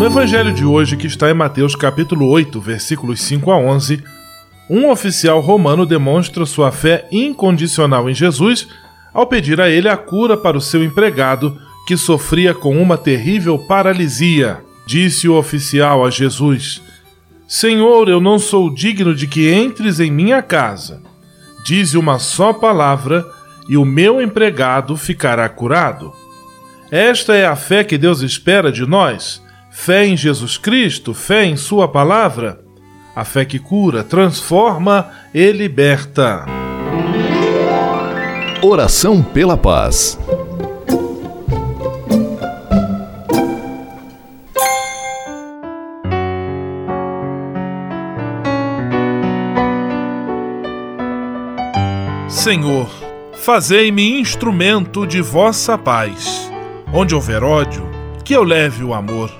No Evangelho de hoje, que está em Mateus capítulo 8, versículos 5 a 11, um oficial romano demonstra sua fé incondicional em Jesus ao pedir a ele a cura para o seu empregado, que sofria com uma terrível paralisia. Disse o oficial a Jesus: Senhor, eu não sou digno de que entres em minha casa. Dize uma só palavra e o meu empregado ficará curado. Esta é a fé que Deus espera de nós: fé em Jesus Cristo, fé em Sua palavra. A fé que cura, transforma e liberta. Oração pela paz. Senhor, fazei-me instrumento de vossa paz. Onde houver ódio, que eu leve o amor.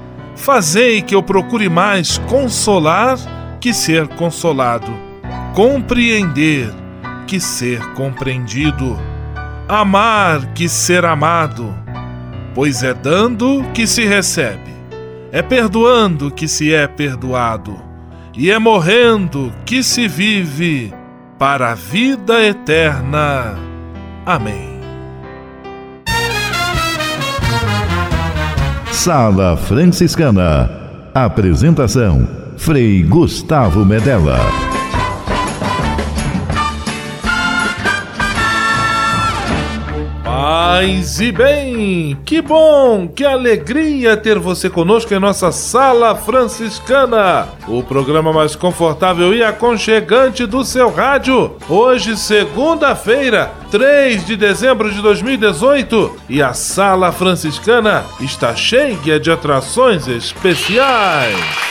fazei que eu procure mais consolar que ser consolado, compreender que ser compreendido amar que ser amado, pois é dando que se recebe, é perdoando que se é perdoado, e é morrendo que se vive para a vida eterna. Amém. Sala Franciscana. Apresentação: Frei Gustavo Medella. Paz e bem! Que bom, que alegria ter você conosco em nossa Sala Franciscana, o programa mais confortável e aconchegante do seu rádio. Hoje, segunda-feira, 3 de dezembro de 2018, e a Sala Franciscana está cheia de atrações especiais.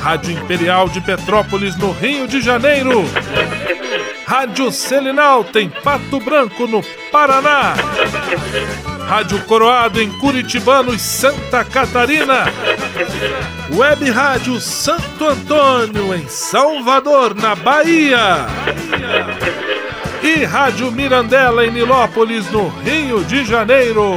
Rádio Imperial de Petrópolis, no Rio de Janeiro. Rádio Selinal tem Pato Branco, no Paraná. Rádio Coroado em Curitibanos, Santa Catarina. Web Rádio Santo Antônio, em Salvador, na Bahia. E Rádio Mirandela, em Nilópolis, no Rio de Janeiro.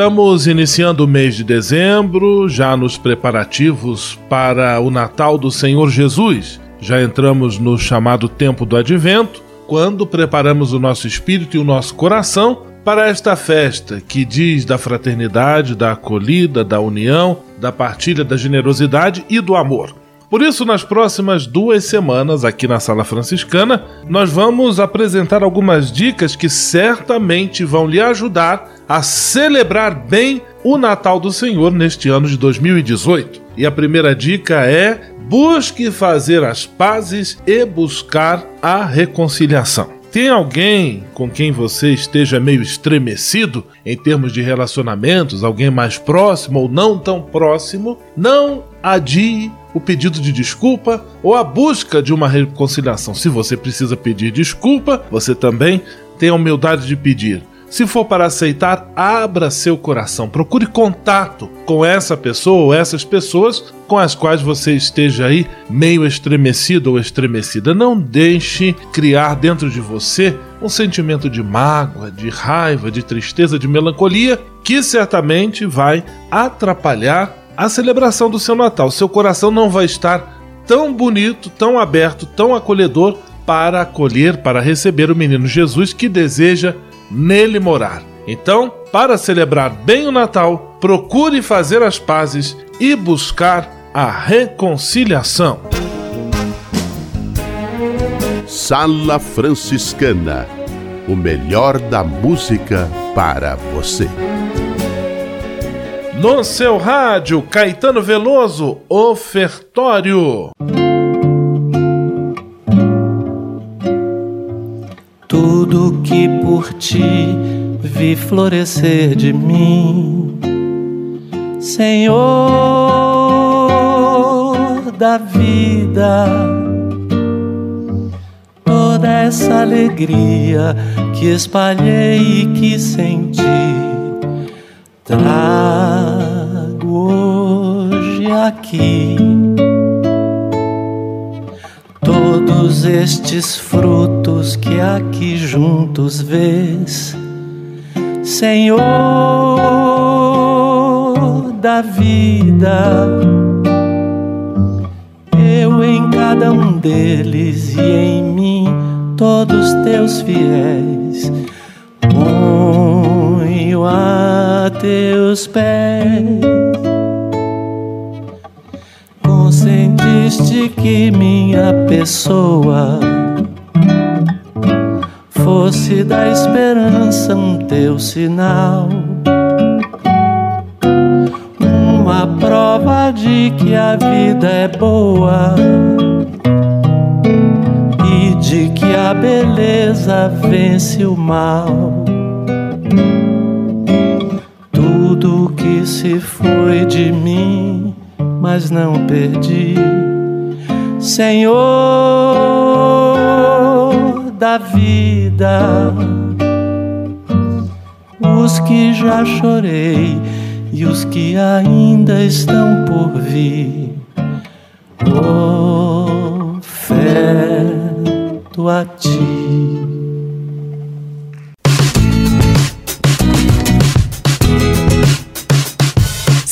Estamos iniciando o mês de dezembro, já nos preparativos para o Natal do Senhor Jesus. Já entramos no chamado tempo do advento, quando preparamos o nosso espírito e o nosso coração para esta festa que diz da fraternidade, da acolhida, da união, da partilha, da generosidade e do amor. Por isso, nas próximas duas semanas, aqui na Sala Franciscana, nós vamos apresentar algumas dicas que certamente vão lhe ajudar a celebrar bem o Natal do Senhor neste ano de 2018. E a primeira dica é: busque fazer as pazes e buscar a reconciliação. Tem alguém com quem você esteja meio estremecido em termos de relacionamentos, alguém mais próximo ou não tão próximo? Não adie o pedido de desculpa ou a busca de uma reconciliação. Se você precisa pedir desculpa, você também tem a humildade de pedir. Se for para aceitar, abra seu coração. Procure contato com essa pessoa ou essas pessoas com as quais você esteja aí meio estremecido ou estremecida. Não deixe criar dentro de você um sentimento de mágoa, de raiva, de tristeza, de melancolia, que certamente vai atrapalhar a celebração do seu Natal. Seu coração não vai estar tão bonito, tão aberto, tão acolhedor para acolher, para receber o menino Jesus que deseja nele morar. Então, para celebrar bem o Natal, procure fazer as pazes e buscar a reconciliação. Sala Franciscana o melhor da música para você. No seu rádio, Caetano Veloso, ofertório. tudo que por ti vi florescer de mim, Senhor da vida, toda essa alegria que espalhei e que senti, trago hoje aqui todos estes frutos que aqui juntos vês, Senhor da vida, eu em cada um deles e em mim, todos teus fiéis, ponho a teus pés consentiste que minha pessoa fosse da esperança um teu sinal, uma prova de que a vida é boa e de que a beleza vence o mal. Se foi de mim mas não perdi. Senhor da vida, os que já chorei e os que ainda estão por vir, oferto a ti.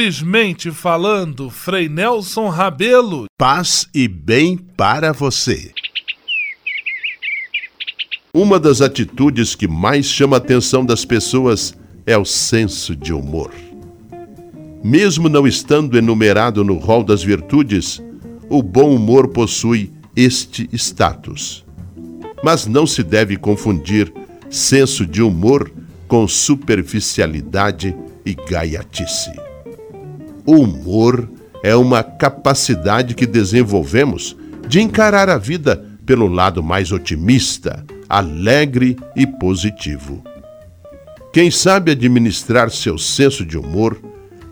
Simplesmente falando, Frei Nelson Rabelo. Paz e bem para você. Uma das atitudes que mais chama a atenção das pessoas é o senso de humor. Mesmo não estando enumerado no rol das virtudes, o bom humor possui este status. Mas não se deve confundir senso de humor com superficialidade e gaiatice. O humor é uma capacidade que desenvolvemos de encarar a vida pelo lado mais otimista, alegre e positivo. Quem sabe administrar seu senso de humor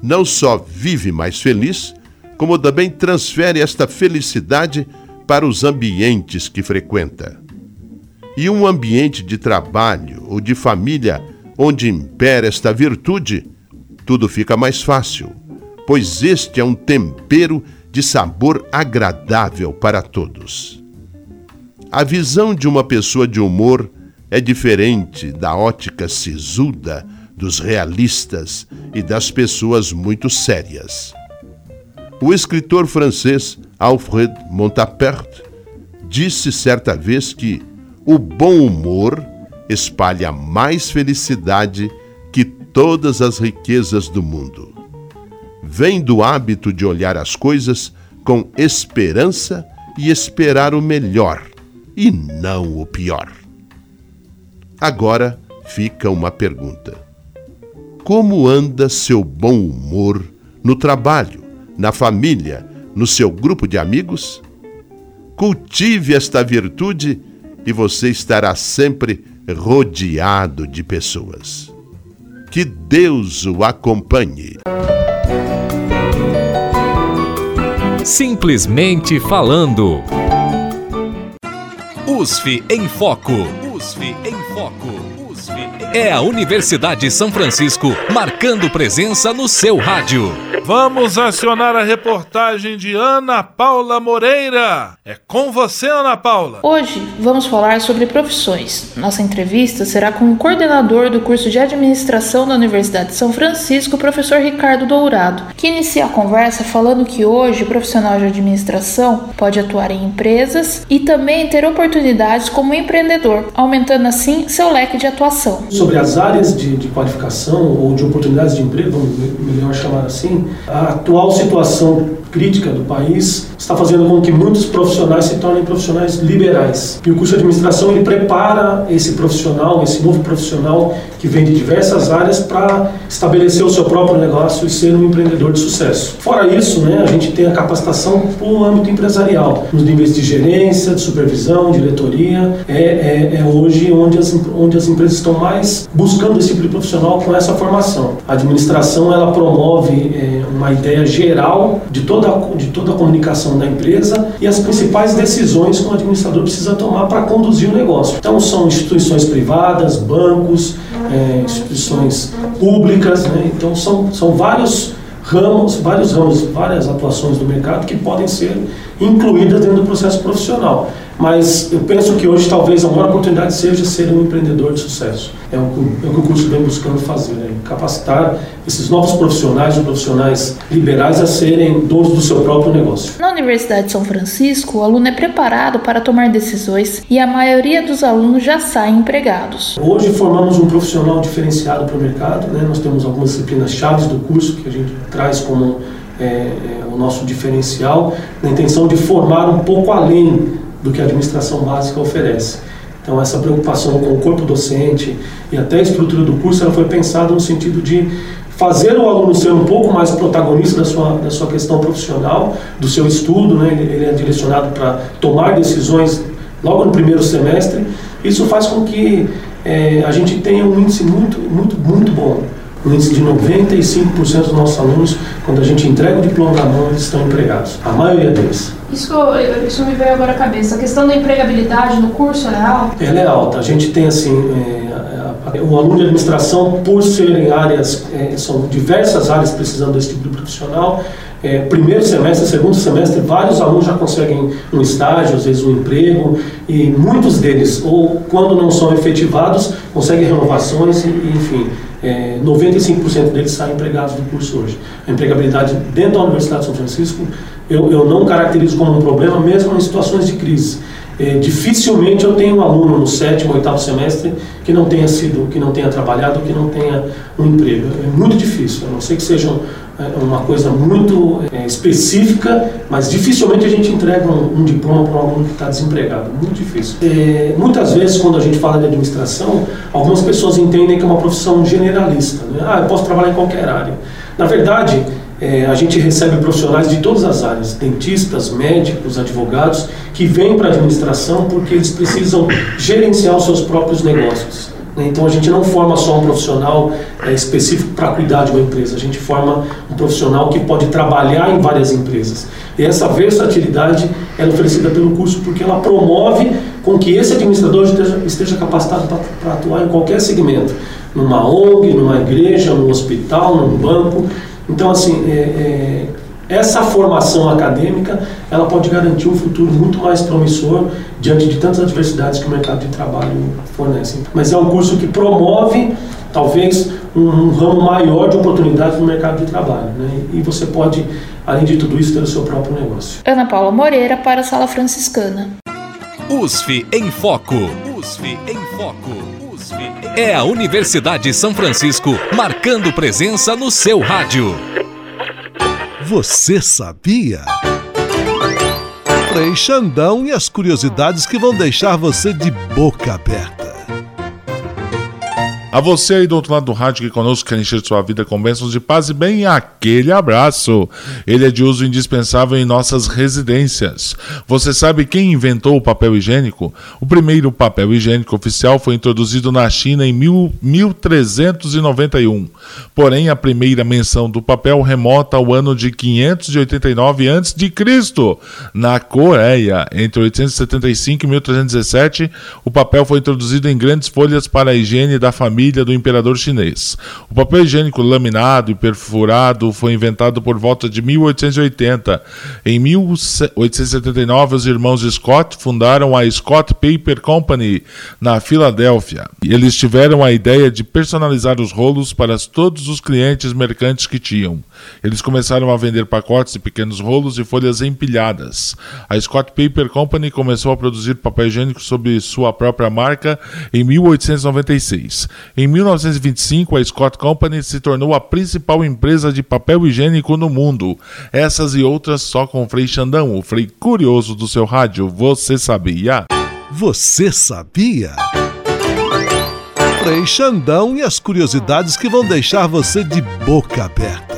não só vive mais feliz, como também transfere esta felicidade para os ambientes que frequenta. E um ambiente de trabalho ou de família onde impera esta virtude, tudo fica mais fácil pois este é um tempero de sabor agradável para todos. A visão de uma pessoa de humor é diferente da ótica sisuda dos realistas e das pessoas muito sérias. O escritor francês Alfred Montapert disse certa vez que o bom humor espalha mais felicidade que todas as riquezas do mundo vem do hábito de olhar as coisas com esperança e esperar o melhor e não o pior. Agora fica uma pergunta: Como anda seu bom humor no trabalho, na família, no seu grupo de amigos? Cultive esta virtude e você estará sempre rodeado de pessoas. Que Deus o acompanhe. Simplesmente falando. USF em Foco. USF em Foco. USF em... É a Universidade São Francisco marcando presença no seu rádio. Vamos acionar a reportagem de Ana Paula Moreira. É com você, Ana Paula. Hoje vamos falar sobre profissões. Nossa entrevista será com o coordenador do curso de administração da Universidade de São Francisco, o professor Ricardo Dourado, que inicia a conversa falando que hoje o profissional de administração pode atuar em empresas e também ter oportunidades como empreendedor, aumentando assim seu leque de atuação. Sobre as áreas de, de qualificação ou de oportunidades de emprego, vamos melhor chamar assim, a atual situação crítica do país está fazendo com que muitos profissionais se tornem profissionais liberais. E o curso de administração ele prepara esse profissional, esse novo profissional que vem de diversas áreas para estabelecer o seu próprio negócio e ser um empreendedor de sucesso. Fora isso, né, a gente tem a capacitação para o âmbito empresarial, nos níveis de gerência, de supervisão, diretoria. É, é, é hoje onde as, onde as empresas estão mais buscando esse tipo de profissional com essa formação. A administração ela promove é, uma ideia geral de toda, de toda a comunicação da empresa e as principais decisões que o administrador precisa tomar para conduzir o negócio. Então, são instituições privadas, bancos, é, instituições públicas, né? então são, são vários ramos, vários ramos, várias atuações do mercado que podem ser incluídas dentro do processo profissional. Mas eu penso que hoje talvez a maior oportunidade seja ser um empreendedor de sucesso. É o que, é o, que o curso vem buscando fazer, né? capacitar esses novos profissionais, os profissionais liberais, a serem donos do seu próprio negócio. Na Universidade de São Francisco, o aluno é preparado para tomar decisões e a maioria dos alunos já saem empregados. Hoje formamos um profissional diferenciado para o mercado. Né? Nós temos algumas disciplinas chaves do curso que a gente traz como é, é, o nosso diferencial, na intenção de formar um pouco além do que a administração básica oferece. Então, essa preocupação com o corpo docente e até a estrutura do curso ela foi pensada no sentido de fazer o aluno ser um pouco mais protagonista da sua, da sua questão profissional, do seu estudo, né? ele, é direcionado para tomar decisões logo no primeiro semestre. Isso faz com que é, a gente tenha um índice muito, muito, muito bom um índice de 95% dos nossos alunos, quando a gente entrega o diploma na mão, eles estão empregados. A maioria deles. Isso, isso me veio agora à cabeça. A questão da empregabilidade no curso é alta? Ela é alta. A gente tem, assim, é, o aluno de administração, por serem áreas, é, são diversas áreas precisando desse tipo de profissional, é, primeiro semestre, segundo semestre, vários alunos já conseguem um estágio, às vezes um emprego, e muitos deles, ou quando não são efetivados, conseguem renovações, e, enfim, é, 95% deles saem empregados do curso hoje. A empregabilidade dentro da Universidade de São Francisco, eu, eu não caracterizo como um problema, mesmo em situações de crise. É, dificilmente eu tenho um aluno no sétimo, oitavo semestre que não tenha sido, que não tenha trabalhado, que não tenha um emprego. É muito difícil, a não ser que sejam é uma coisa muito é, específica, mas dificilmente a gente entrega um, um diploma para um aluno que está desempregado. Muito difícil. É, muitas vezes, quando a gente fala de administração, algumas pessoas entendem que é uma profissão generalista. Né? Ah, eu posso trabalhar em qualquer área. Na verdade, é, a gente recebe profissionais de todas as áreas, dentistas, médicos, advogados, que vêm para a administração porque eles precisam gerenciar os seus próprios negócios. Né? Então a gente não forma só um profissional é, específico para cuidar de uma empresa, a gente forma um profissional que pode trabalhar em várias empresas. E essa versatilidade é oferecida pelo curso porque ela promove com que esse administrador esteja, esteja capacitado para atuar em qualquer segmento, numa ONG, numa igreja, num hospital, num banco. Então, assim, é, é, essa formação acadêmica ela pode garantir um futuro muito mais promissor diante de tantas adversidades que o mercado de trabalho fornece. Mas é um curso que promove talvez um, um ramo maior de oportunidades no mercado de trabalho, né? E você pode, além de tudo isso, ter o seu próprio negócio. Ana Paula Moreira para a Sala Franciscana. USF em Foco. USF em Foco. É a Universidade de São Francisco marcando presença no seu rádio. Você sabia? Frei Xandão e as curiosidades que vão deixar você de boca aberta. A você aí do outro lado do rádio que conosco quer encher sua vida com bênçãos de paz e bem, aquele abraço. Ele é de uso indispensável em nossas residências. Você sabe quem inventou o papel higiênico? O primeiro papel higiênico oficial foi introduzido na China em mil, 1391. Porém, a primeira menção do papel remota ao ano de 589 a.C. Na Coreia, entre 875 e 1317, o papel foi introduzido em grandes folhas para a higiene da família família do imperador chinês. O papel higiênico laminado e perfurado foi inventado por volta de 1880. Em 1879, os irmãos Scott fundaram a Scott Paper Company na Filadélfia. Eles tiveram a ideia de personalizar os rolos para todos os clientes mercantes que tinham. Eles começaram a vender pacotes de pequenos rolos e folhas empilhadas. A Scott Paper Company começou a produzir papel higiênico sob sua própria marca em 1896. Em 1925, a Scott Company se tornou a principal empresa de papel higiênico no mundo. Essas e outras só com Frei Xandão, o Frei curioso do seu rádio. Você sabia? Você sabia? Frei Xandão e as curiosidades que vão deixar você de boca aberta.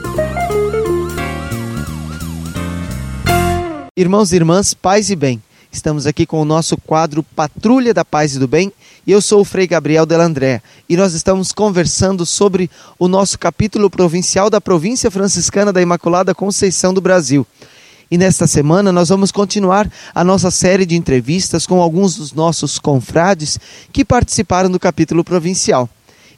Irmãos e irmãs, paz e bem. Estamos aqui com o nosso quadro Patrulha da Paz e do Bem e eu sou o Frei Gabriel Delandré e nós estamos conversando sobre o nosso capítulo provincial da província franciscana da Imaculada Conceição do Brasil. E nesta semana nós vamos continuar a nossa série de entrevistas com alguns dos nossos confrades que participaram do capítulo provincial.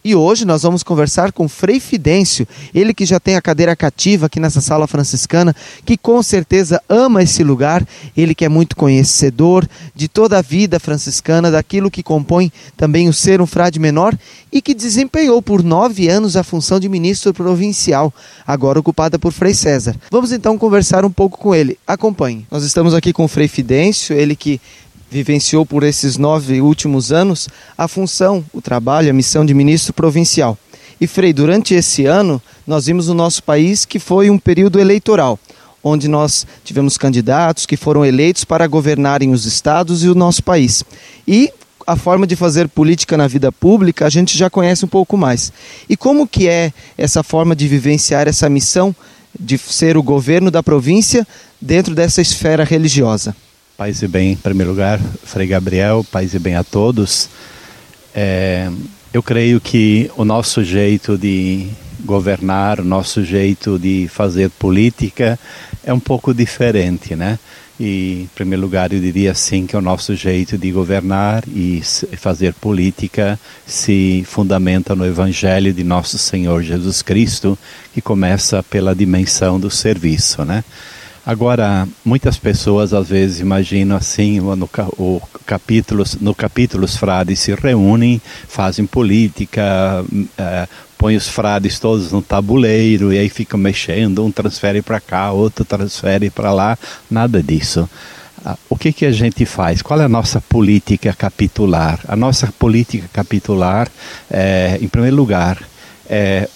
E hoje nós vamos conversar com Frei Fidêncio, ele que já tem a cadeira cativa aqui nessa sala franciscana, que com certeza ama esse lugar, ele que é muito conhecedor de toda a vida franciscana, daquilo que compõe também o ser um frade menor e que desempenhou por nove anos a função de ministro provincial, agora ocupada por Frei César. Vamos então conversar um pouco com ele. Acompanhe. Nós estamos aqui com o Frei Fidêncio, ele que vivenciou por esses nove últimos anos a função, o trabalho, a missão de ministro provincial. E Frei, durante esse ano, nós vimos no nosso país que foi um período eleitoral, onde nós tivemos candidatos que foram eleitos para governarem os estados e o nosso país. E a forma de fazer política na vida pública a gente já conhece um pouco mais. E como que é essa forma de vivenciar essa missão de ser o governo da província dentro dessa esfera religiosa? Paz e bem, em primeiro lugar, Frei Gabriel, paz e bem a todos. É, eu creio que o nosso jeito de governar, o nosso jeito de fazer política é um pouco diferente, né? E, em primeiro lugar, eu diria assim que o nosso jeito de governar e fazer política se fundamenta no Evangelho de nosso Senhor Jesus Cristo, que começa pela dimensão do serviço, né? Agora, muitas pessoas às vezes imaginam assim, no, o capítulos, no capítulo os frades se reúnem, fazem política, é, põem os frades todos no tabuleiro e aí ficam mexendo, um transfere para cá, outro transfere para lá, nada disso. Ah, o que, que a gente faz? Qual é a nossa política capitular? A nossa política capitular, é, em primeiro lugar, é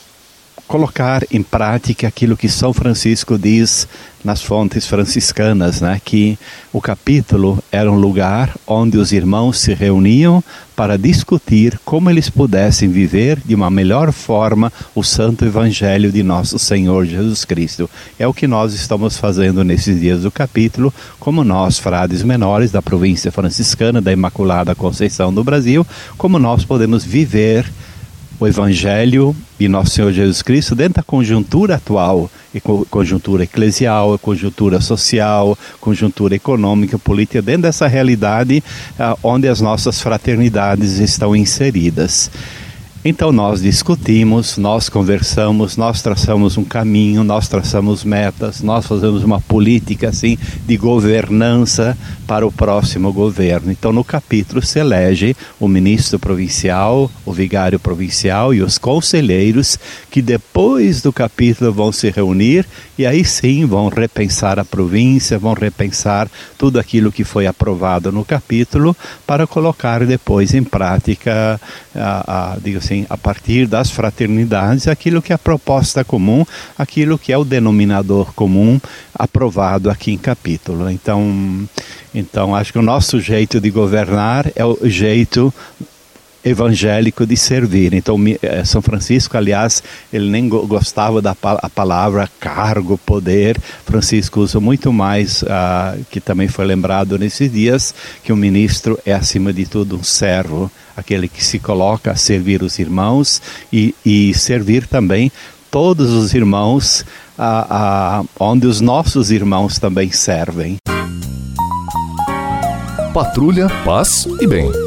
colocar em prática aquilo que São Francisco diz nas fontes franciscanas, né, que o capítulo era um lugar onde os irmãos se reuniam para discutir como eles pudessem viver de uma melhor forma o santo evangelho de nosso Senhor Jesus Cristo. É o que nós estamos fazendo nesses dias do capítulo, como nós, frades menores da província franciscana da Imaculada Conceição do Brasil, como nós podemos viver o Evangelho e nosso Senhor Jesus Cristo dentro da conjuntura atual, conjuntura eclesial, conjuntura social, conjuntura econômica, política, dentro dessa realidade uh, onde as nossas fraternidades estão inseridas. Então nós discutimos, nós conversamos, nós traçamos um caminho, nós traçamos metas, nós fazemos uma política assim de governança para o próximo governo. Então no capítulo se elege o ministro provincial, o vigário provincial e os conselheiros que depois do capítulo vão se reunir e aí sim vão repensar a província, vão repensar tudo aquilo que foi aprovado no capítulo para colocar depois em prática, a, a, digo assim, a partir das fraternidades, aquilo que é a proposta comum, aquilo que é o denominador comum aprovado aqui em capítulo. Então, então acho que o nosso jeito de governar é o jeito evangélico de servir. Então, eh, São Francisco, aliás, ele nem gostava da palavra cargo, poder. Francisco usa muito mais, uh, que também foi lembrado nesses dias, que o ministro é, acima de tudo, um servo aquele que se coloca a servir os irmãos e, e servir também todos os irmãos, a, a, onde os nossos irmãos também servem. Patrulha, paz e bem.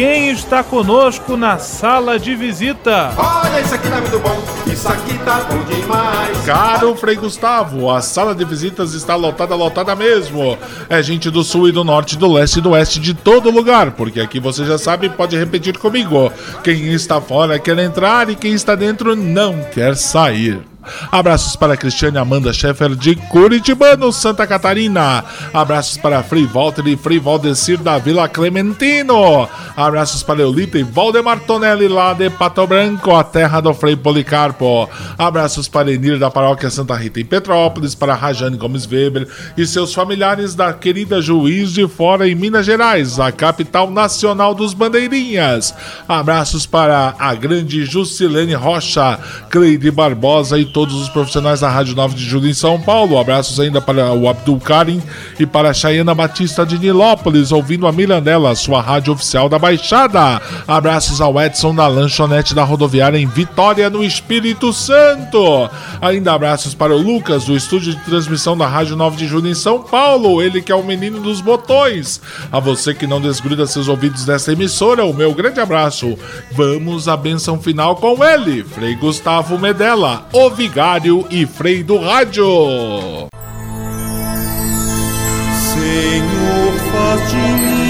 quem está conosco na sala de visita? Olha, isso aqui tá muito bom, isso aqui tá bom demais. Caro Frei Gustavo, a sala de visitas está lotada, lotada mesmo. É gente do sul e do norte, do leste e do oeste, de todo lugar, porque aqui você já sabe, pode repetir comigo. Quem está fora quer entrar e quem está dentro não quer sair. Abraços para Cristiane Amanda Scheffer de Curitibano, Santa Catarina. Abraços para Frei Walter e Frei Valdecir da Vila Clementino. Abraços para Eulita e Valdemar Tonelli lá de Pato Branco, a terra do Frei Policarpo. Abraços para Enir da Paróquia Santa Rita em Petrópolis, para Rajane Gomes Weber e seus familiares da querida Juiz de Fora em Minas Gerais, a capital nacional dos bandeirinhas. Abraços para a grande Juscelene Rocha, Cleide Barbosa e todos os profissionais da Rádio 9 de Julho em São Paulo. Abraços ainda para o Abdul Karim e para a Chayana Batista de Nilópolis, ouvindo a Mirandela, sua rádio oficial da Baixada. Abraços ao Edson da lanchonete da rodoviária em Vitória, no Espírito Santo. Ainda abraços para o Lucas, do estúdio de transmissão da Rádio 9 de Julho em São Paulo, ele que é o menino dos botões. A você que não desgruda seus ouvidos dessa emissora, o meu grande abraço. Vamos à benção final com ele, Frei Gustavo Medella, o Vigário e Frei do Rádio. Senhor, faz de mim